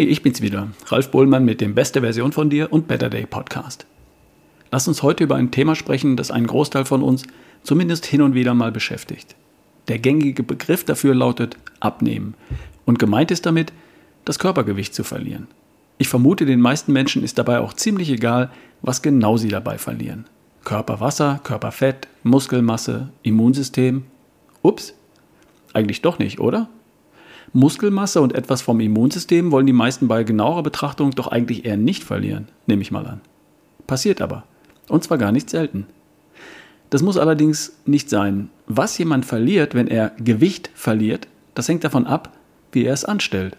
Hey, ich bin's wieder, Ralf Bohlmann mit dem Beste Version von dir und Better Day Podcast. Lass uns heute über ein Thema sprechen, das einen Großteil von uns zumindest hin und wieder mal beschäftigt. Der gängige Begriff dafür lautet Abnehmen und gemeint ist damit, das Körpergewicht zu verlieren. Ich vermute, den meisten Menschen ist dabei auch ziemlich egal, was genau sie dabei verlieren. Körperwasser, Körperfett, Muskelmasse, Immunsystem. Ups, eigentlich doch nicht, oder? Muskelmasse und etwas vom Immunsystem wollen die meisten bei genauerer Betrachtung doch eigentlich eher nicht verlieren, nehme ich mal an. Passiert aber. Und zwar gar nicht selten. Das muss allerdings nicht sein. Was jemand verliert, wenn er Gewicht verliert, das hängt davon ab, wie er es anstellt.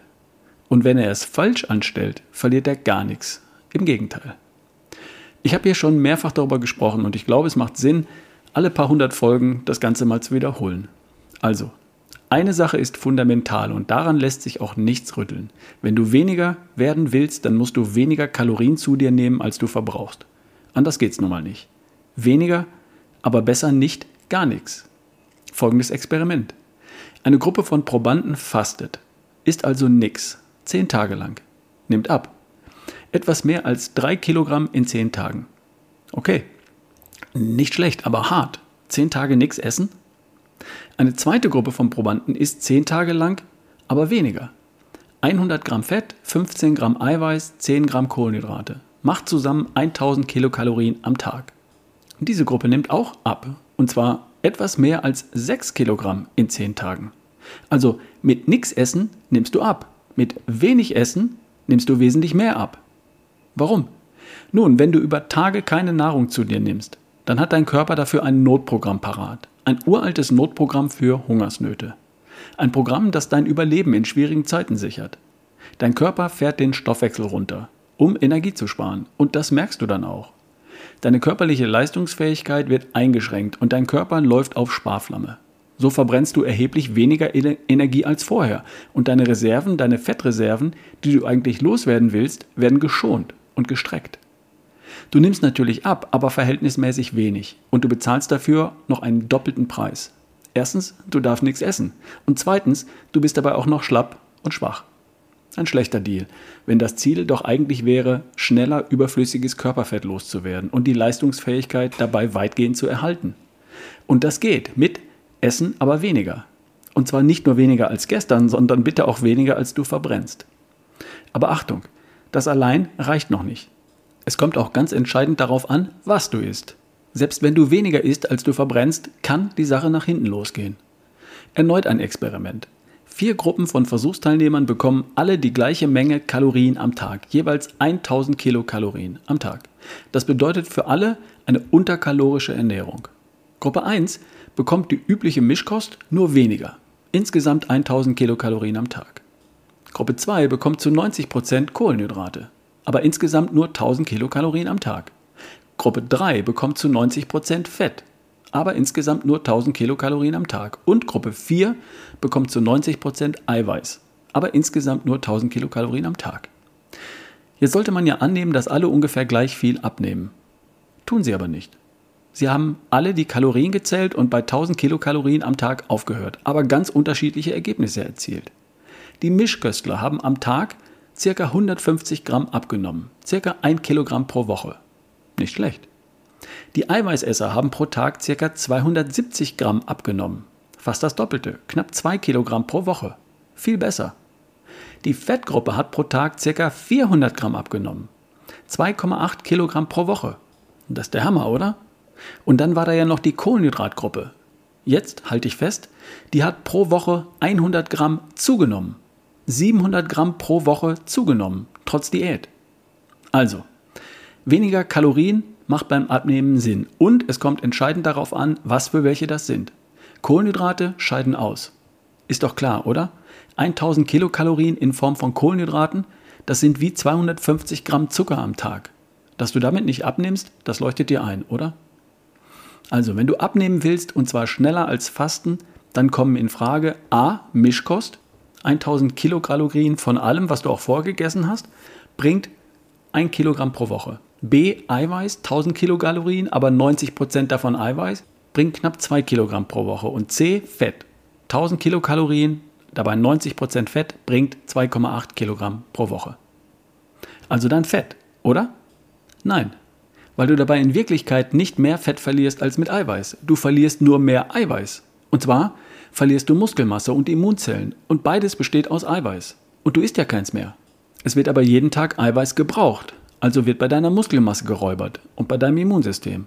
Und wenn er es falsch anstellt, verliert er gar nichts. Im Gegenteil. Ich habe hier schon mehrfach darüber gesprochen und ich glaube, es macht Sinn, alle paar hundert Folgen das Ganze mal zu wiederholen. Also, eine Sache ist fundamental und daran lässt sich auch nichts rütteln. Wenn du weniger werden willst, dann musst du weniger Kalorien zu dir nehmen, als du verbrauchst. Anders geht's nun mal nicht. Weniger, aber besser nicht gar nichts. Folgendes Experiment. Eine Gruppe von Probanden fastet, isst also nix, zehn Tage lang, nimmt ab. Etwas mehr als drei Kilogramm in zehn Tagen. Okay, nicht schlecht, aber hart. Zehn Tage nix essen? Eine zweite Gruppe von Probanden isst 10 Tage lang, aber weniger. 100 Gramm Fett, 15 Gramm Eiweiß, 10 Gramm Kohlenhydrate. Macht zusammen 1000 Kilokalorien am Tag. Diese Gruppe nimmt auch ab. Und zwar etwas mehr als 6 Kilogramm in 10 Tagen. Also mit nichts Essen nimmst du ab. Mit wenig Essen nimmst du wesentlich mehr ab. Warum? Nun, wenn du über Tage keine Nahrung zu dir nimmst, dann hat dein Körper dafür ein Notprogramm parat. Ein uraltes Notprogramm für Hungersnöte. Ein Programm, das dein Überleben in schwierigen Zeiten sichert. Dein Körper fährt den Stoffwechsel runter, um Energie zu sparen. Und das merkst du dann auch. Deine körperliche Leistungsfähigkeit wird eingeschränkt und dein Körper läuft auf Sparflamme. So verbrennst du erheblich weniger Energie als vorher und deine Reserven, deine Fettreserven, die du eigentlich loswerden willst, werden geschont und gestreckt. Du nimmst natürlich ab, aber verhältnismäßig wenig und du bezahlst dafür noch einen doppelten Preis. Erstens, du darfst nichts essen und zweitens, du bist dabei auch noch schlapp und schwach. Ein schlechter Deal, wenn das Ziel doch eigentlich wäre, schneller überflüssiges Körperfett loszuwerden und die Leistungsfähigkeit dabei weitgehend zu erhalten. Und das geht mit Essen, aber weniger. Und zwar nicht nur weniger als gestern, sondern bitte auch weniger als du verbrennst. Aber Achtung, das allein reicht noch nicht. Es kommt auch ganz entscheidend darauf an, was du isst. Selbst wenn du weniger isst, als du verbrennst, kann die Sache nach hinten losgehen. Erneut ein Experiment. Vier Gruppen von Versuchsteilnehmern bekommen alle die gleiche Menge Kalorien am Tag, jeweils 1000 Kilokalorien am Tag. Das bedeutet für alle eine unterkalorische Ernährung. Gruppe 1 bekommt die übliche Mischkost nur weniger, insgesamt 1000 Kilokalorien am Tag. Gruppe 2 bekommt zu 90% Kohlenhydrate, aber insgesamt nur 1000 Kilokalorien am Tag. Gruppe 3 bekommt zu 90% Fett, aber insgesamt nur 1000 Kilokalorien am Tag. Und Gruppe 4 bekommt zu 90% Eiweiß, aber insgesamt nur 1000 Kilokalorien am Tag. Jetzt sollte man ja annehmen, dass alle ungefähr gleich viel abnehmen. Tun sie aber nicht. Sie haben alle die Kalorien gezählt und bei 1000 Kilokalorien am Tag aufgehört, aber ganz unterschiedliche Ergebnisse erzielt. Die Mischköstler haben am Tag circa 150 Gramm abgenommen, circa 1 Kilogramm pro Woche. Nicht schlecht. Die Eiweißesser haben pro Tag circa 270 Gramm abgenommen, fast das Doppelte, knapp 2 Kilogramm pro Woche. Viel besser. Die Fettgruppe hat pro Tag circa 400 Gramm abgenommen, 2,8 Kilogramm pro Woche. Das ist der Hammer, oder? Und dann war da ja noch die Kohlenhydratgruppe. Jetzt halte ich fest, die hat pro Woche 100 Gramm zugenommen. 700 Gramm pro Woche zugenommen, trotz Diät. Also, weniger Kalorien macht beim Abnehmen Sinn. Und es kommt entscheidend darauf an, was für welche das sind. Kohlenhydrate scheiden aus. Ist doch klar, oder? 1000 Kilokalorien in Form von Kohlenhydraten, das sind wie 250 Gramm Zucker am Tag. Dass du damit nicht abnimmst, das leuchtet dir ein, oder? Also, wenn du abnehmen willst und zwar schneller als Fasten, dann kommen in Frage A. Mischkost, 1000 Kilokalorien von allem, was du auch vorgegessen hast, bringt 1 Kilogramm pro Woche. B, Eiweiß, 1000 Kilokalorien, aber 90% davon Eiweiß, bringt knapp 2 Kilogramm pro Woche. Und C, Fett, 1000 Kilokalorien, dabei 90% Fett, bringt 2,8 Kilogramm pro Woche. Also dann Fett, oder? Nein, weil du dabei in Wirklichkeit nicht mehr Fett verlierst als mit Eiweiß. Du verlierst nur mehr Eiweiß. Und zwar verlierst du Muskelmasse und Immunzellen. Und beides besteht aus Eiweiß. Und du isst ja keins mehr. Es wird aber jeden Tag Eiweiß gebraucht. Also wird bei deiner Muskelmasse geräubert und bei deinem Immunsystem.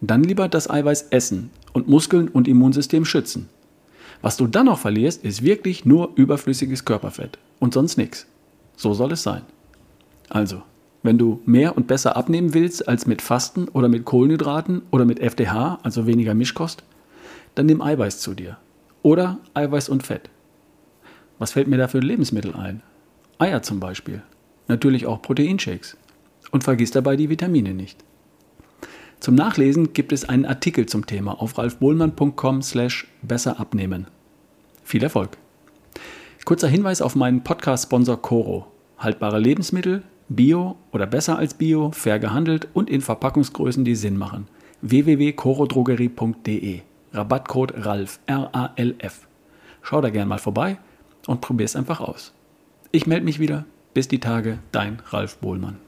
Dann lieber das Eiweiß essen und Muskeln und Immunsystem schützen. Was du dann noch verlierst, ist wirklich nur überflüssiges Körperfett und sonst nichts. So soll es sein. Also, wenn du mehr und besser abnehmen willst als mit Fasten oder mit Kohlenhydraten oder mit FDH, also weniger Mischkost, dann nimm Eiweiß zu dir. Oder Eiweiß und Fett. Was fällt mir da für Lebensmittel ein? Eier zum Beispiel. Natürlich auch Proteinshakes. Und vergiss dabei die Vitamine nicht. Zum Nachlesen gibt es einen Artikel zum Thema auf ralfbohlmann.com slash besser abnehmen. Viel Erfolg! Kurzer Hinweis auf meinen Podcast-Sponsor Coro. Haltbare Lebensmittel, Bio oder besser als Bio, fair gehandelt und in Verpackungsgrößen, die Sinn machen. www.corodrogerie.de Rabattcode RALF, R-A-L-F. Schau da gern mal vorbei und probier es einfach aus. Ich melde mich wieder. Bis die Tage, dein Ralf Bohlmann.